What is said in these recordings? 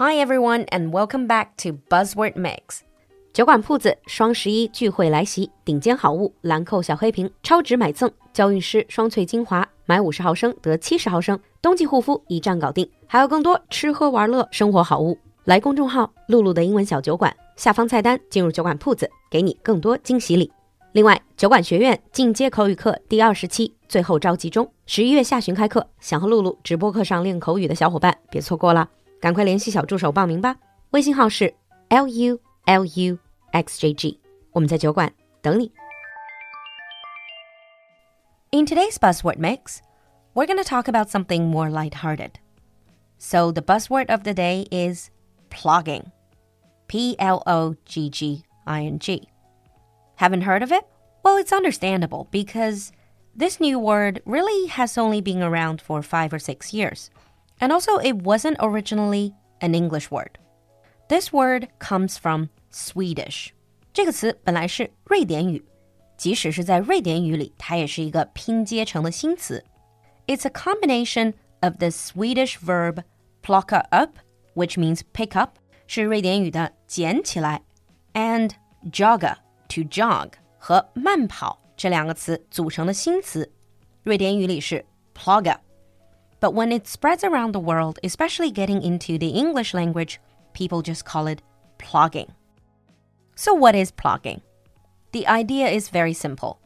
Hi everyone, and welcome back to Buzzword Mix. 酒馆铺子双十一聚会来袭，顶尖好物兰蔻小黑瓶超值买赠，娇韵诗双萃精华买五十毫升得七十毫升，冬季护肤一站搞定。还有更多吃喝玩乐生活好物，来公众号“露露的英文小酒馆”下方菜单进入酒馆铺子，给你更多惊喜礼。另外，酒馆学院进阶口语课第二十期最后召集中，十一月下旬开课，想和露露直播课上练口语的小伙伴别错过了。赶快联系小助手报名吧，微信号是 l u l u x j g，我们在酒馆等你。In today's buzzword mix, we're going to talk about something more lighthearted. So the buzzword of the day is plogging. P L O G G I N G. Haven't heard of it? Well, it's understandable because this new word really has only been around for five or six years. And also, it wasn't originally an English word. This word comes from Swedish. it's a combination of the Swedish verb plocka upp, which means pick up，是瑞典语的捡起来，and jogga to jog 和慢跑这两个词组成的新词。瑞典语里是 but when it spreads around the world, especially getting into the English language, people just call it plogging. So, what is plogging? The idea is very simple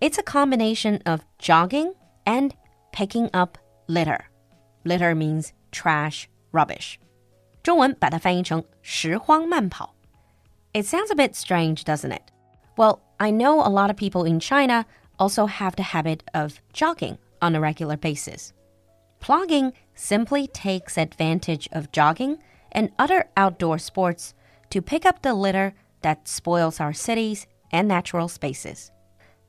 it's a combination of jogging and picking up litter. Litter means trash, rubbish. 中文把它翻译成拾荒慢跑. It sounds a bit strange, doesn't it? Well, I know a lot of people in China also have the habit of jogging on a regular basis. Plogging simply takes advantage of jogging and other outdoor sports to pick up the litter that spoils our cities and natural spaces.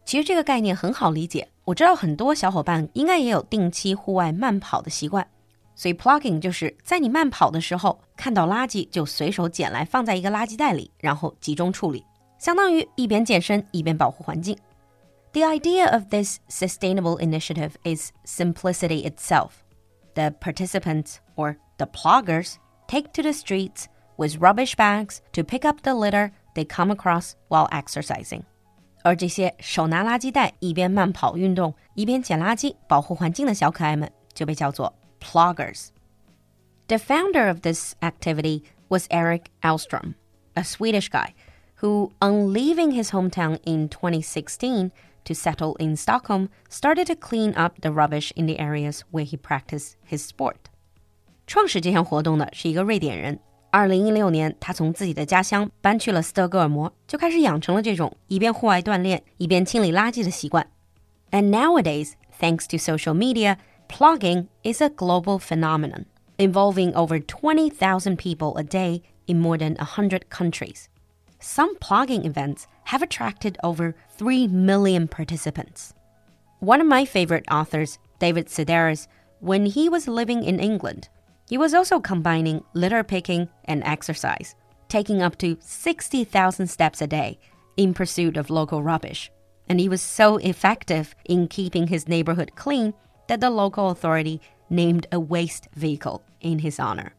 其实这个概念很好理解，我知道很多小伙伴应该也有定期户外慢跑的习惯，所以 plogging 就是在你慢跑的时候看到垃圾就随手捡来放在一个垃圾袋里，然后集中处理，相当于一边健身一边保护环境。 the idea of this sustainable initiative is simplicity itself. The participants, or the ploggers, take to the streets with rubbish bags to pick up the litter they come across while exercising. 而这些手拿垃圾袋一边慢跑运动一边捡垃圾保护环境的小可爱们就被叫做 ploggers. The founder of this activity was Erik Ahlström, a Swedish guy who, on leaving his hometown in 2016, to settle in Stockholm, started to clean up the rubbish in the areas where he practiced his sport. 创始这项活动的是一个瑞典人。二零一六年，他从自己的家乡搬去了斯德哥尔摩，就开始养成了这种一边户外锻炼一边清理垃圾的习惯。And nowadays, thanks to social media, Plogging is a global phenomenon involving over 20,000 people a day in more than 100 countries. Some plogging events have attracted over 3 million participants. One of my favorite authors, David Sedaris, when he was living in England, he was also combining litter picking and exercise, taking up to 60,000 steps a day in pursuit of local rubbish. And he was so effective in keeping his neighborhood clean that the local authority named a waste vehicle in his honor.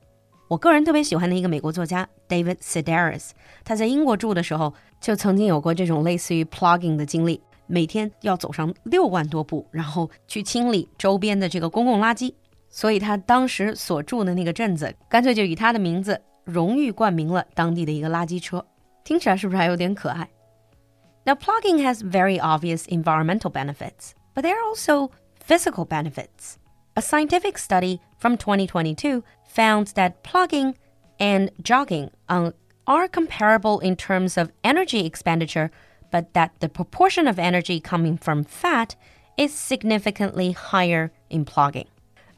我个人特别喜欢的一个美国作家 David Sedaris，他在英国住的时候就曾经有过这种类似于 plogging 的经历，每天要走上六万多步，然后去清理周边的这个公共垃圾。所以他当时所住的那个镇子，干脆就以他的名字荣誉冠名了当地的一个垃圾车。听起来是不是还有点可爱？Now plogging has very obvious environmental benefits, but there are also physical benefits. A scientific study from 2022 found that plogging and jogging uh, are comparable in terms of energy expenditure, but that the proportion of energy coming from fat is significantly higher in plogging.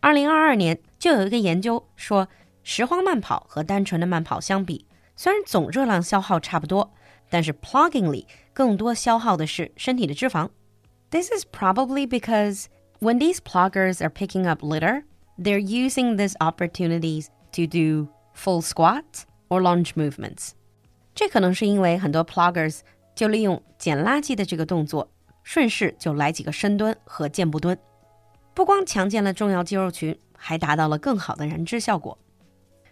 二零二二年就有一个研究说，拾荒慢跑和单纯的慢跑相比，虽然总热量消耗差不多，但是 plogging 里更多消耗的是身体的脂肪。This is probably because when these ploggers are picking up litter, they're using these opportunities to do full squats or lunge movements. 这可能是因为很多 ploggers 就利用捡垃圾的这个动作，顺势就来几个深蹲和箭步蹲，不光强健了重要肌肉群，还达到了更好的燃脂效果。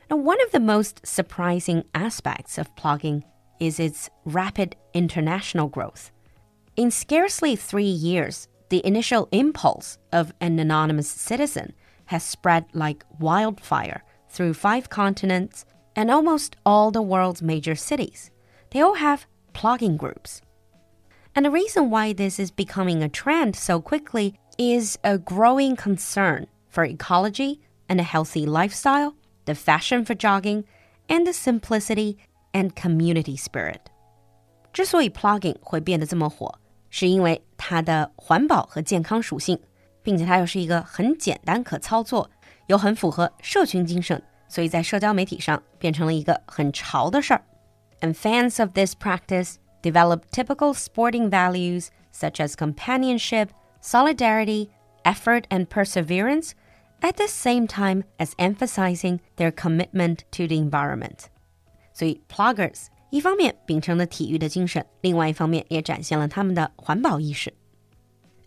Now, one of the most surprising aspects of plogging is its rapid international growth. In scarcely three years, the initial impulse of an anonymous citizen has spread like wildfire through five continents and almost all the world's major cities. They all have plogging groups. And the reason why this is becoming a trend so quickly is a growing concern for ecology and a healthy lifestyle, the fashion for jogging, and the simplicity and community spirit. 之所以会变得这么火。是因为它的环保和健康属性，并且它又是一个很简单可操作，又很符合社群精神，所以在社交媒体上变成了一个很潮的事儿。And fans of this practice develop typical sporting values such as companionship, solidarity, effort, and perseverance at the same time as emphasizing their commitment to the environment. So, ploggers. 一方面秉承了体育的精神，另外一方面也展现了他们的环保意识。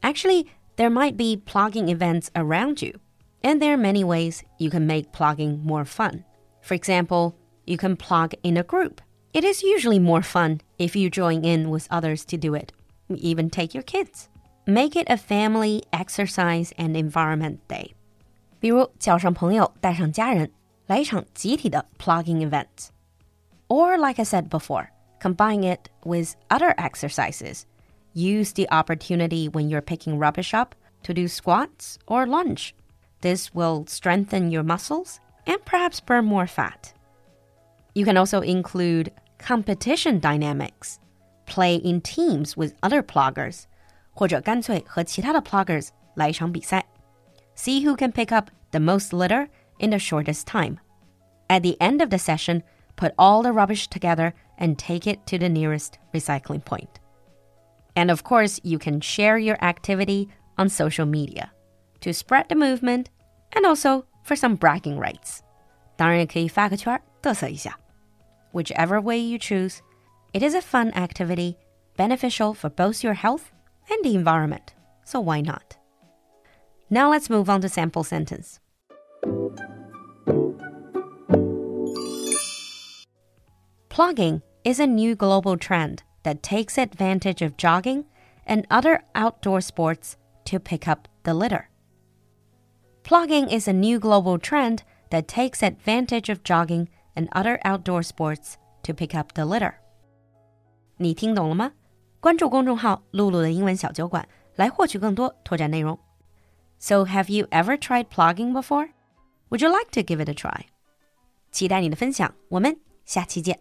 Actually, there might be plogging events around you, and there are many ways you can make plogging more fun. For example, you can plog in a group. It is usually more fun if you join in with others to do it. Even take your kids. Make it a family exercise and environment day. 比如叫上朋友，带上家人，来一场集体的 plogging event。or, like I said before, combine it with other exercises. Use the opportunity when you're picking rubbish up to do squats or lunge. This will strengthen your muscles and perhaps burn more fat. You can also include competition dynamics. Play in teams with other pluggers, 或者干脆和其他的 pluggers 来一场比赛. See who can pick up the most litter in the shortest time. At the end of the session, put all the rubbish together and take it to the nearest recycling point. And of course, you can share your activity on social media to spread the movement and also for some bragging rights. Whichever way you choose, it is a fun activity, beneficial for both your health and the environment. So why not? Now let's move on to sample sentence. Plogging is a new global trend that takes advantage of jogging and other outdoor sports to pick up the litter. Plogging is a new global trend that takes advantage of jogging and other outdoor sports to pick up the litter. 你听懂了吗？关注公众号“璐璐的英文小酒馆”来获取更多拓展内容。So, have you ever tried plogging before? Would you like to give it a try? 期待你的分享，我们下期见。